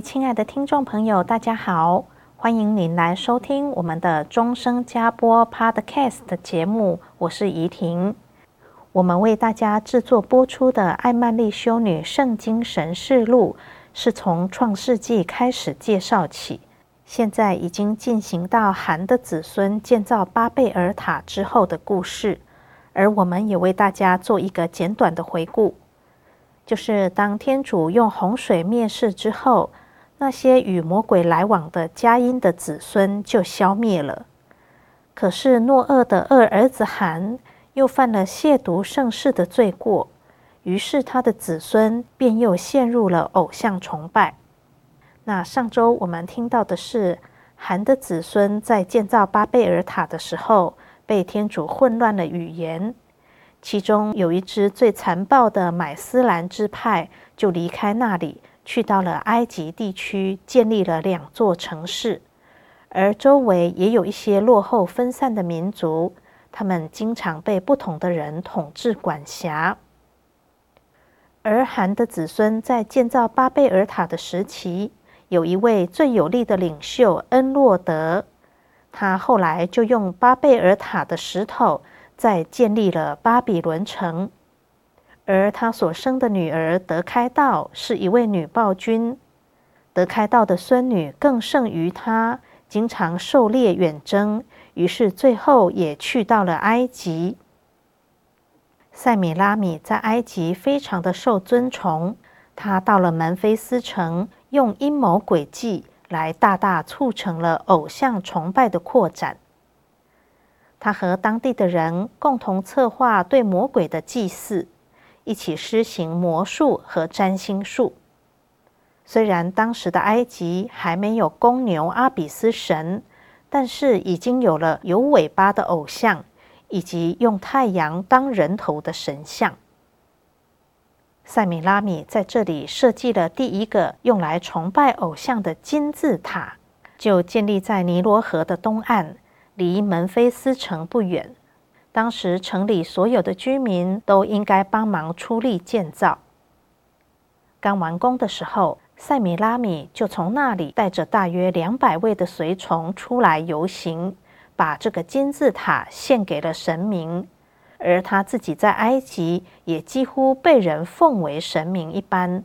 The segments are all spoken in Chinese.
亲爱的听众朋友，大家好！欢迎您来收听我们的钟声加播 Podcast 的节目，我是怡婷。我们为大家制作播出的《艾曼丽修女圣经神事录》是从创世纪开始介绍起，现在已经进行到韩的子孙建造巴贝尔塔之后的故事，而我们也为大家做一个简短的回顾，就是当天主用洪水灭世之后。那些与魔鬼来往的迦因的子孙就消灭了。可是诺厄的二儿子韩又犯了亵渎圣事的罪过，于是他的子孙便又陷入了偶像崇拜。那上周我们听到的是，韩的子孙在建造巴贝尔塔的时候，被天主混乱了语言，其中有一支最残暴的买斯兰支派就离开那里。去到了埃及地区，建立了两座城市，而周围也有一些落后分散的民族，他们经常被不同的人统治管辖。而韩的子孙在建造巴贝尔塔的时期，有一位最有力的领袖恩洛德，他后来就用巴贝尔塔的石头再建立了巴比伦城。而他所生的女儿德开道是一位女暴君，德开道的孙女更胜于他，经常狩猎远征，于是最后也去到了埃及。塞米拉米在埃及非常的受尊崇，他到了门菲斯城，用阴谋诡计来大大促成了偶像崇拜的扩展。他和当地的人共同策划对魔鬼的祭祀。一起施行魔术和占星术。虽然当时的埃及还没有公牛阿比斯神，但是已经有了有尾巴的偶像，以及用太阳当人头的神像。塞米拉米在这里设计了第一个用来崇拜偶像的金字塔，就建立在尼罗河的东岸，离门菲斯城不远。当时城里所有的居民都应该帮忙出力建造。刚完工的时候，塞米拉米就从那里带着大约两百位的随从出来游行，把这个金字塔献给了神明，而他自己在埃及也几乎被人奉为神明一般。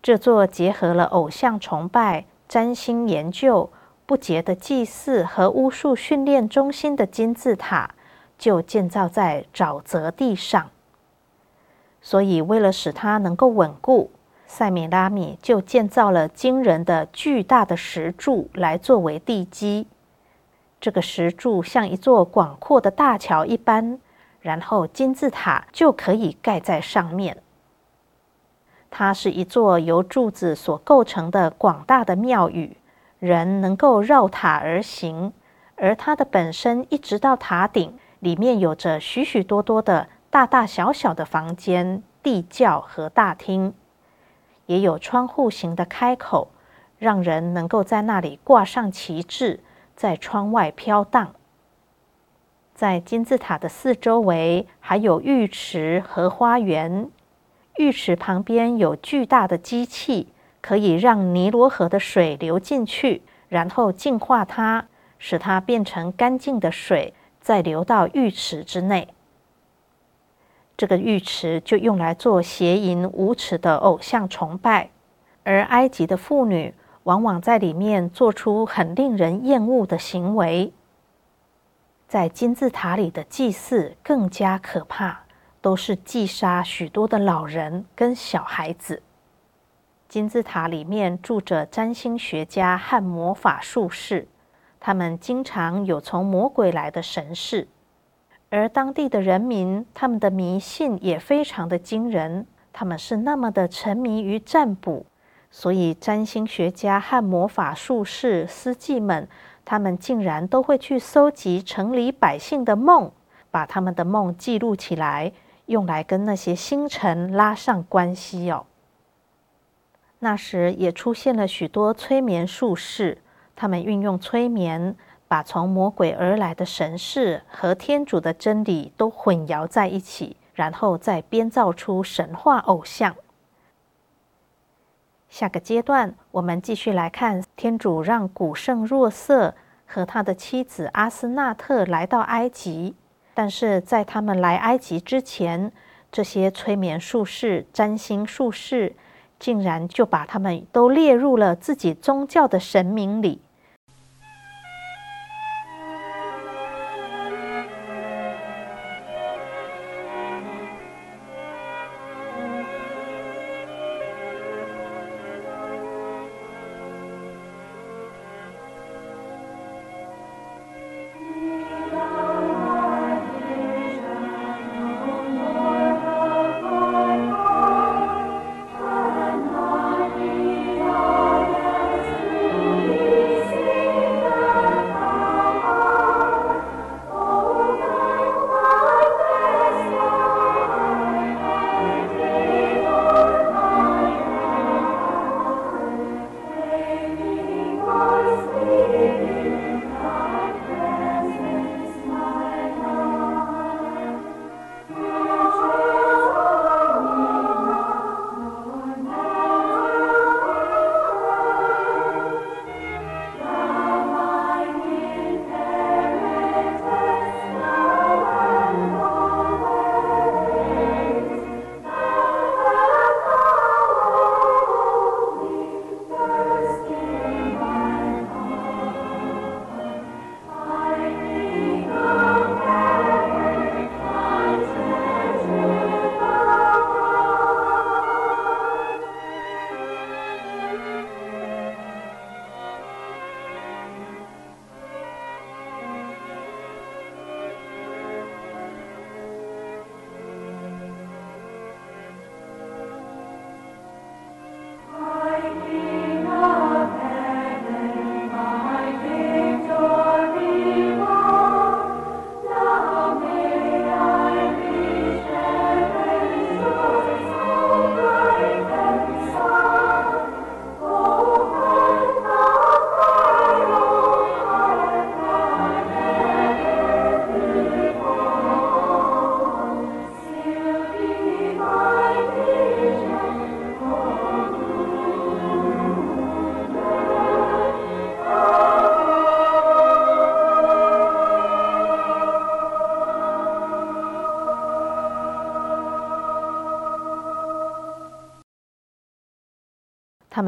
这座结合了偶像崇拜、占星研究，不洁的祭祀和巫术训练中心的金字塔，就建造在沼泽地上。所以，为了使它能够稳固，塞米拉米就建造了惊人的巨大的石柱来作为地基。这个石柱像一座广阔的大桥一般，然后金字塔就可以盖在上面。它是一座由柱子所构成的广大的庙宇。人能够绕塔而行，而它的本身一直到塔顶，里面有着许许多多的大大小小的房间、地窖和大厅，也有窗户型的开口，让人能够在那里挂上旗帜，在窗外飘荡。在金字塔的四周围还有浴池和花园，浴池旁边有巨大的机器。可以让尼罗河的水流进去，然后净化它，使它变成干净的水，再流到浴池之内。这个浴池就用来做邪淫无耻的偶像崇拜，而埃及的妇女往往在里面做出很令人厌恶的行为。在金字塔里的祭祀更加可怕，都是祭杀许多的老人跟小孩子。金字塔里面住着占星学家和魔法术士，他们经常有从魔鬼来的神事，而当地的人民，他们的迷信也非常的惊人，他们是那么的沉迷于占卜，所以占星学家和魔法术士司祭们，他们竟然都会去搜集城里百姓的梦，把他们的梦记录起来，用来跟那些星辰拉上关系哦。那时也出现了许多催眠术士，他们运用催眠，把从魔鬼而来的神事和天主的真理都混淆在一起，然后再编造出神话偶像。下个阶段，我们继续来看天主让古圣若瑟和他的妻子阿斯纳特来到埃及，但是在他们来埃及之前，这些催眠术士、占星术士。竟然就把他们都列入了自己宗教的神明里。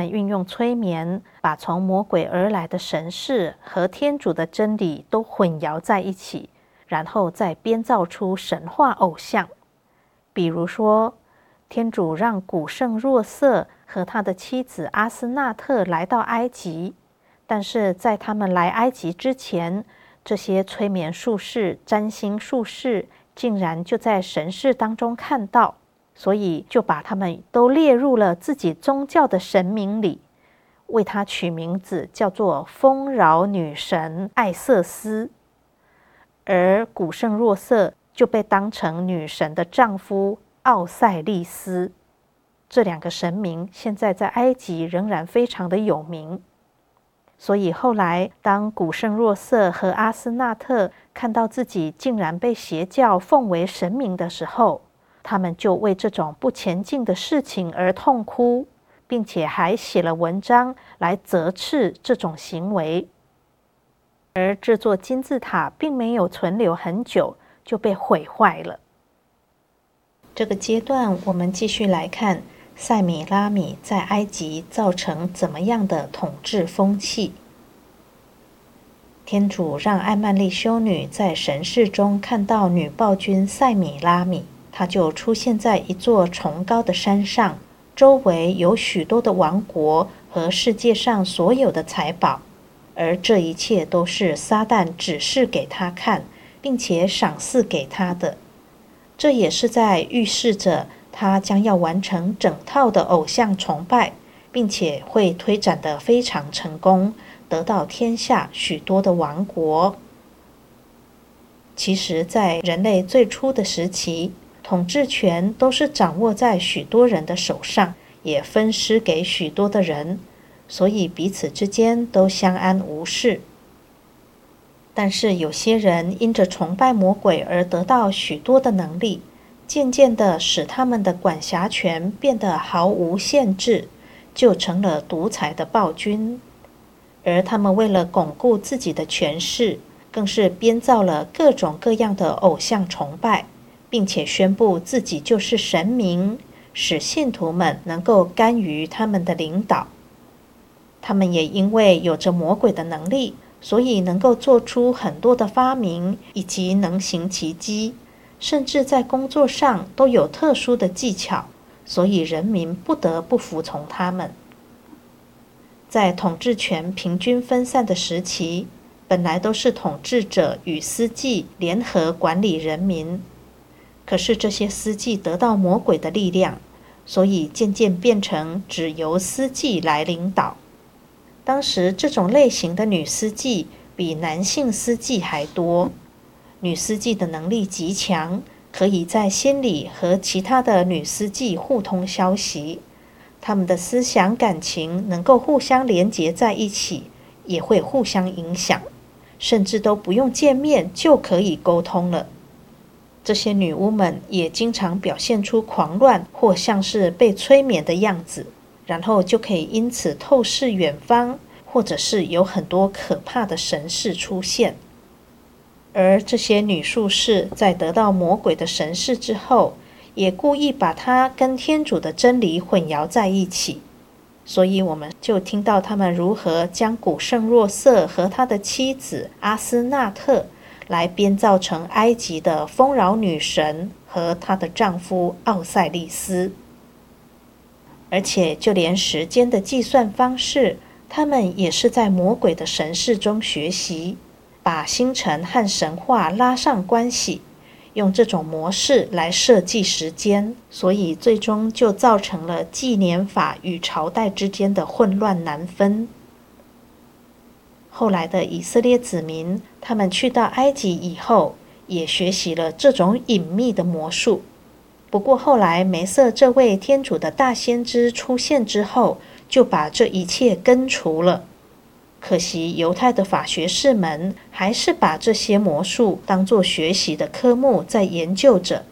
运用催眠，把从魔鬼而来的神事和天主的真理都混淆在一起，然后再编造出神话偶像。比如说，天主让古圣若瑟和他的妻子阿斯纳特来到埃及，但是在他们来埃及之前，这些催眠术士、占星术士竟然就在神事当中看到。所以就把他们都列入了自己宗教的神明里，为他取名字叫做丰饶女神艾瑟斯，而古圣若瑟就被当成女神的丈夫奥赛利斯。这两个神明现在在埃及仍然非常的有名。所以后来，当古圣若瑟和阿斯纳特看到自己竟然被邪教奉为神明的时候，他们就为这种不前进的事情而痛哭，并且还写了文章来责斥这种行为。而这座金字塔并没有存留很久，就被毁坏了。这个阶段，我们继续来看塞米拉米在埃及造成怎么样的统治风气。天主让艾曼丽修女在神视中看到女暴君塞米拉米，他就出现在一座崇高的山上，周围有许多的王国和世界上所有的财宝，而这一切都是撒旦指示给他看，并且赏赐给他的。这也是在预示着他将要完成整套的偶像崇拜，并且会推展得非常成功。得到天下许多的王国。其实，在人类最初的时期，统治权都是掌握在许多人的手上，也分施给许多的人，所以彼此之间都相安无事。但是，有些人因着崇拜魔鬼而得到许多的能力，渐渐地使他们的管辖权变得毫无限制，就成了独裁的暴君。而他们为了巩固自己的权势，更是编造了各种各样的偶像崇拜，并且宣布自己就是神明，使信徒们能够甘于他们的领导。他们也因为有着魔鬼的能力，所以能够做出很多的发明，以及能行奇迹，甚至在工作上都有特殊的技巧，所以人民不得不服从他们。在统治权平均分散的时期，本来都是统治者与司祭联合管理人民。可是这些司机得到魔鬼的力量，所以渐渐变成只由司机来领导。当时这种类型的女司机比男性司机还多。女司机的能力极强，可以在心里和其他的女司机互通消息。他们的思想感情能够互相连结在一起，也会互相影响，甚至都不用见面就可以沟通了。这些女巫们也经常表现出狂乱或像是被催眠的样子，然后就可以因此透视远方，或者是有很多可怕的神事出现。而这些女术士在得到魔鬼的神事之后，也故意把它跟天主的真理混淆在一起，所以我们就听到他们如何将古圣若瑟和他的妻子阿斯纳特来编造成埃及的丰饶女神和她的丈夫奥赛利斯，而且就连时间的计算方式，他们也是在魔鬼的神视中学习，把星辰和神话拉上关系。用这种模式来设计时间，所以最终就造成了纪年法与朝代之间的混乱难分。后来的以色列子民，他们去到埃及以后，也学习了这种隐秘的魔术。不过后来梅瑟这位天主的大先知出现之后，就把这一切根除了。可惜，犹太的法学士们还是把这些魔术当作学习的科目在研究着，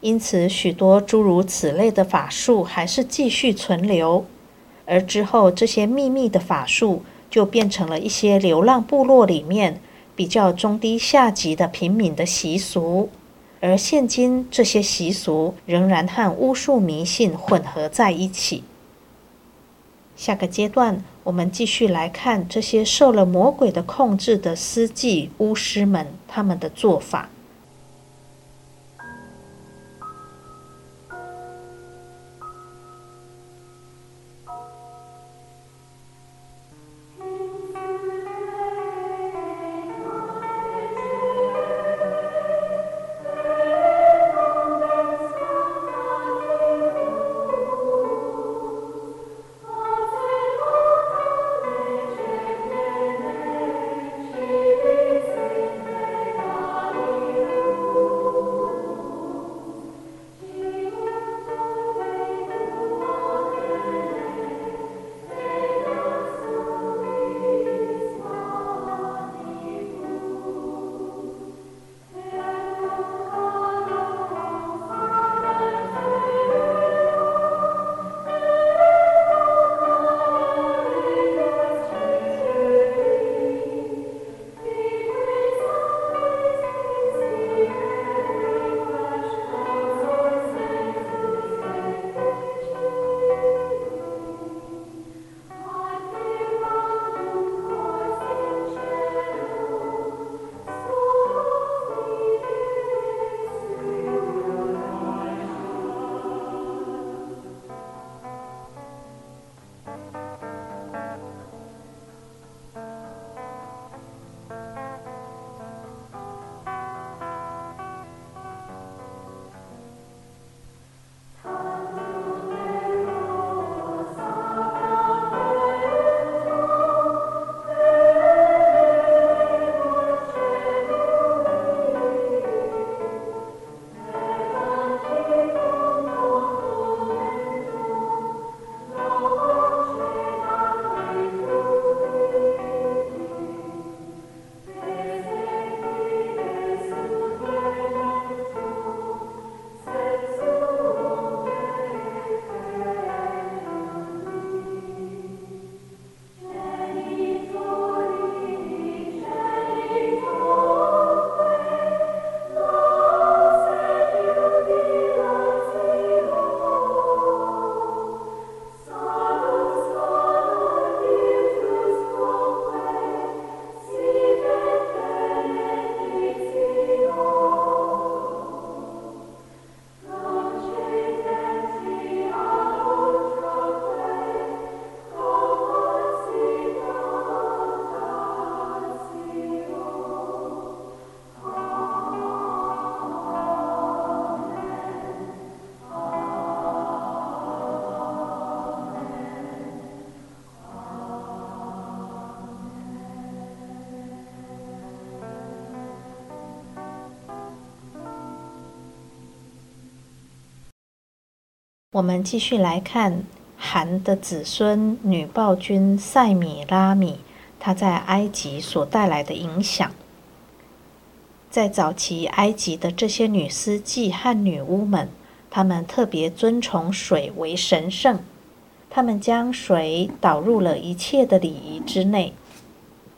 因此许多诸如此类的法术还是继续存留。而之后，这些秘密的法术就变成了一些流浪部落里面比较中低下级的平民的习俗，而现今这些习俗仍然和巫术迷信混合在一起。下个阶段，我们继续来看这些受了魔鬼的控制的司祭巫师们，他们的做法。我们继续来看含的子孙女暴君塞米拉米，她在埃及所带来的影响。在早期埃及的这些女司祭和女巫们，她们特别尊崇水为神圣，她们将水导入了一切的礼仪之内，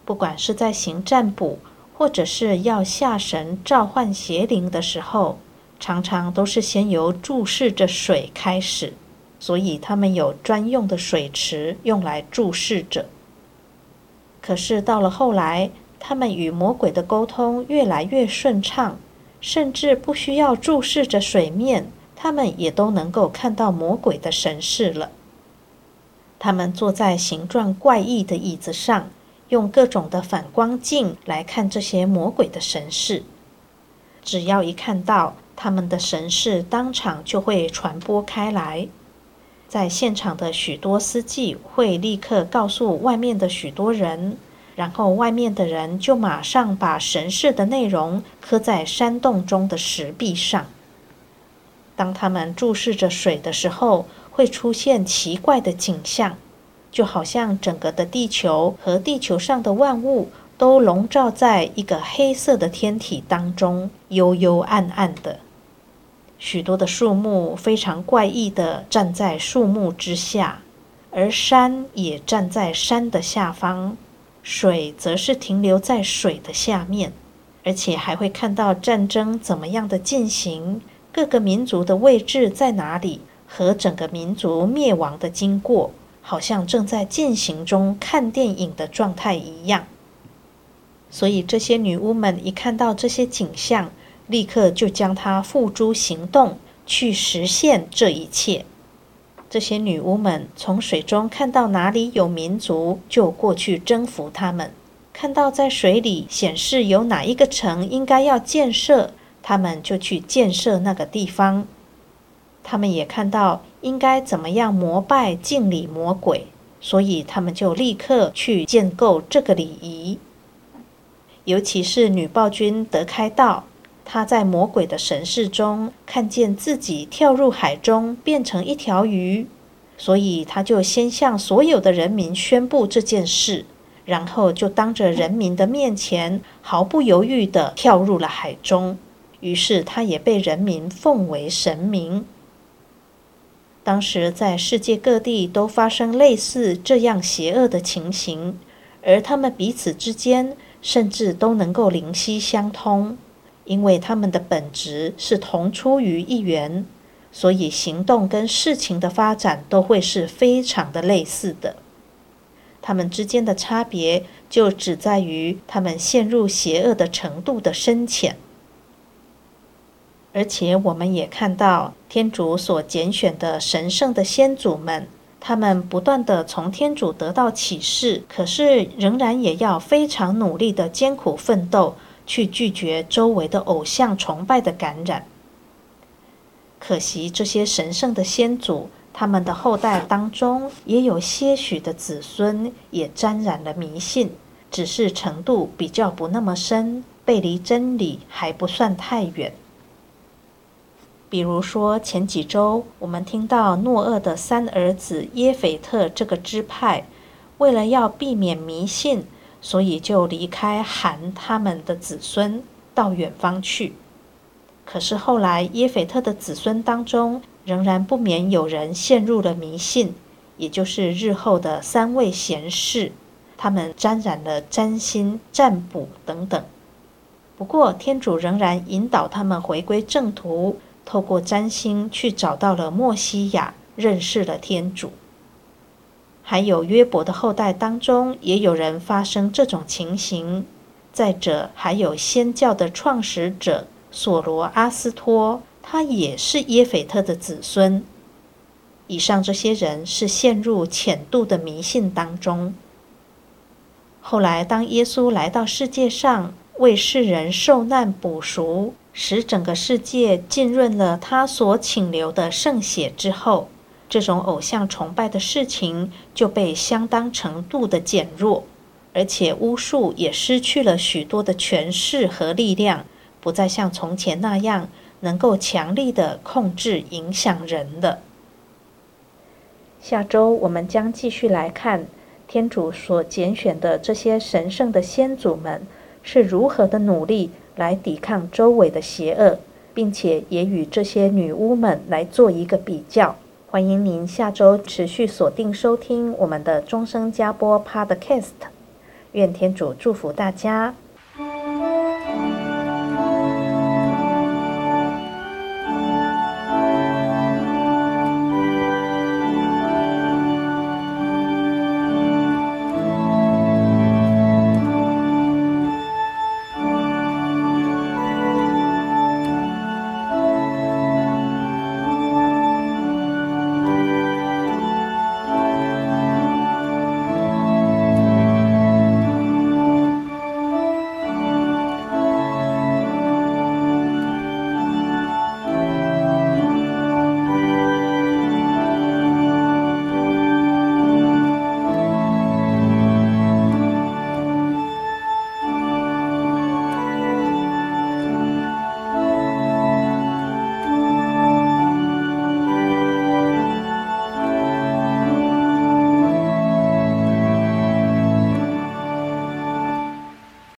不管是在行占卜，或者是要下神召唤邪灵的时候。常常都是先由注视着水开始，所以他们有专用的水池用来注视着。可是到了后来，他们与魔鬼的沟通越来越顺畅，甚至不需要注视着水面，他们也都能够看到魔鬼的神事了。他们坐在形状怪异的椅子上，用各种的反光镜来看这些魔鬼的神事。只要一看到，他们的神事当场就会传播开来，在现场的许多司机会立刻告诉外面的许多人，然后外面的人就马上把神事的内容刻在山洞中的石壁上。当他们注视着水的时候，会出现奇怪的景象，就好像整个的地球和地球上的万物都笼罩在一个黑色的天体当中，幽幽暗暗的。许多的树木非常怪异的站在树木之下，而山也站在山的下方，水则是停留在水的下面，而且还会看到战争怎么样的进行，各个民族的位置在哪里，和整个民族灭亡的经过，好像正在进行中看电影的状态一样。所以这些女巫们一看到这些景象，立刻就将它付诸行动，去实现这一切。这些女巫们从水中看到哪里有民族，就过去征服他们；看到在水里显示有哪一个城应该要建设，他们就去建设那个地方。他们也看到应该怎么样膜拜敬礼魔鬼，所以他们就立刻去建构这个礼仪。尤其是女暴君德开道。他在魔鬼的神识中看见自己跳入海中，变成一条鱼，所以他就先向所有的人民宣布这件事，然后就当着人民的面前毫不犹豫地跳入了海中。于是他也被人民奉为神明。当时在世界各地都发生类似这样邪恶的情形，而他们彼此之间甚至都能够灵犀相通。因为他们的本质是同出于一源，所以行动跟事情的发展都会是非常的类似的。他们之间的差别就只在于他们陷入邪恶的程度的深浅。而且我们也看到天主所拣选的神圣的先祖们，他们不断地从天主得到启示，可是仍然也要非常努力的艰苦奋斗。去拒绝周围的偶像崇拜的感染。可惜这些神圣的先祖，他们的后代当中也有些许的子孙也沾染了迷信，只是程度比较不那么深，背离真理还不算太远。比如说前几周我们听到诺厄的三儿子耶斐特这个支派，为了要避免迷信。所以就离开含他们的子孙到远方去。可是后来耶斐特的子孙当中，仍然不免有人陷入了迷信，也就是日后的三位贤士，他们沾染了占星、占卜等等。不过天主仍然引导他们回归正途，透过占星去找到了默西亚，认识了天主。还有约伯的后代当中，也有人发生这种情形。再者，还有先教的创始者索罗阿斯托，他也是耶斐特的子孙。以上这些人是陷入浅度的迷信当中。后来，当耶稣来到世界上，为世人受难补赎，使整个世界浸润了他所倾流的圣血之后，这种偶像崇拜的事情就被相当程度的减弱，而且巫术也失去了许多的权势和力量，不再像从前那样能够强力的控制影响人的。下周我们将继续来看天主所拣选的这些神圣的先祖们是如何的努力来抵抗周围的邪恶，并且也与这些女巫们来做一个比较。欢迎您下周持续锁定收听我们的钟声加播 Podcast。愿天主祝福大家。